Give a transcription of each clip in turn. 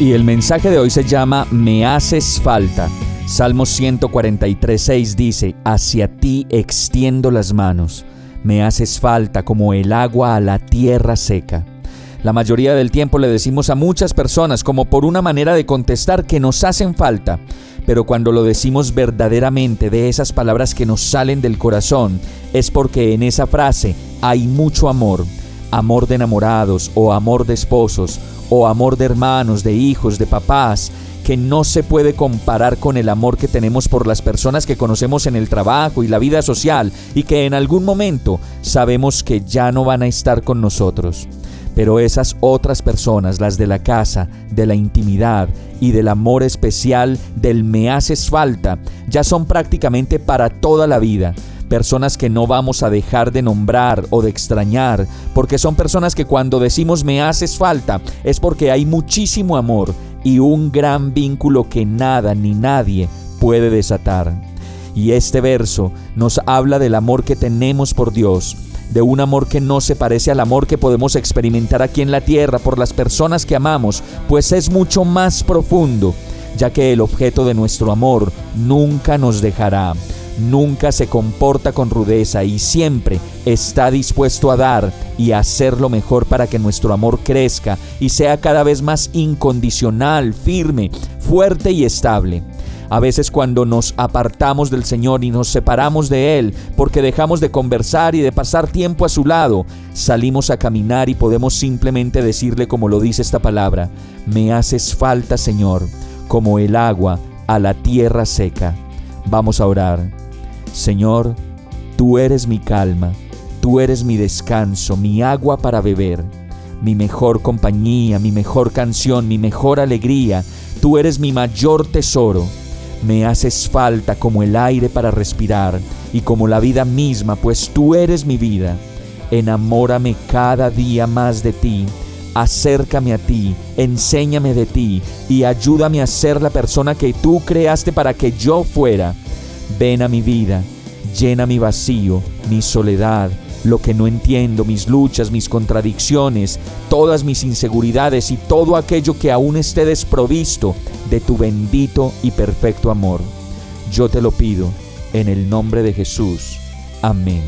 Y el mensaje de hoy se llama Me haces falta. Salmo 143.6 dice, Hacia ti extiendo las manos me haces falta como el agua a la tierra seca. La mayoría del tiempo le decimos a muchas personas como por una manera de contestar que nos hacen falta, pero cuando lo decimos verdaderamente de esas palabras que nos salen del corazón, es porque en esa frase hay mucho amor, amor de enamorados o amor de esposos o amor de hermanos, de hijos, de papás, que no se puede comparar con el amor que tenemos por las personas que conocemos en el trabajo y la vida social y que en algún momento sabemos que ya no van a estar con nosotros. Pero esas otras personas, las de la casa, de la intimidad y del amor especial del me haces falta, ya son prácticamente para toda la vida personas que no vamos a dejar de nombrar o de extrañar, porque son personas que cuando decimos me haces falta es porque hay muchísimo amor y un gran vínculo que nada ni nadie puede desatar. Y este verso nos habla del amor que tenemos por Dios, de un amor que no se parece al amor que podemos experimentar aquí en la tierra por las personas que amamos, pues es mucho más profundo, ya que el objeto de nuestro amor nunca nos dejará nunca se comporta con rudeza y siempre está dispuesto a dar y a hacer lo mejor para que nuestro amor crezca y sea cada vez más incondicional, firme, fuerte y estable. A veces cuando nos apartamos del Señor y nos separamos de Él porque dejamos de conversar y de pasar tiempo a su lado, salimos a caminar y podemos simplemente decirle como lo dice esta palabra, me haces falta Señor, como el agua a la tierra seca. Vamos a orar. Señor, tú eres mi calma, tú eres mi descanso, mi agua para beber, mi mejor compañía, mi mejor canción, mi mejor alegría, tú eres mi mayor tesoro. Me haces falta como el aire para respirar y como la vida misma, pues tú eres mi vida. Enamórame cada día más de ti, acércame a ti, enséñame de ti y ayúdame a ser la persona que tú creaste para que yo fuera. Ven a mi vida, llena mi vacío, mi soledad, lo que no entiendo, mis luchas, mis contradicciones, todas mis inseguridades y todo aquello que aún esté desprovisto de tu bendito y perfecto amor. Yo te lo pido en el nombre de Jesús. Amén.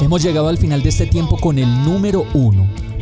Hemos llegado al final de este tiempo con el número uno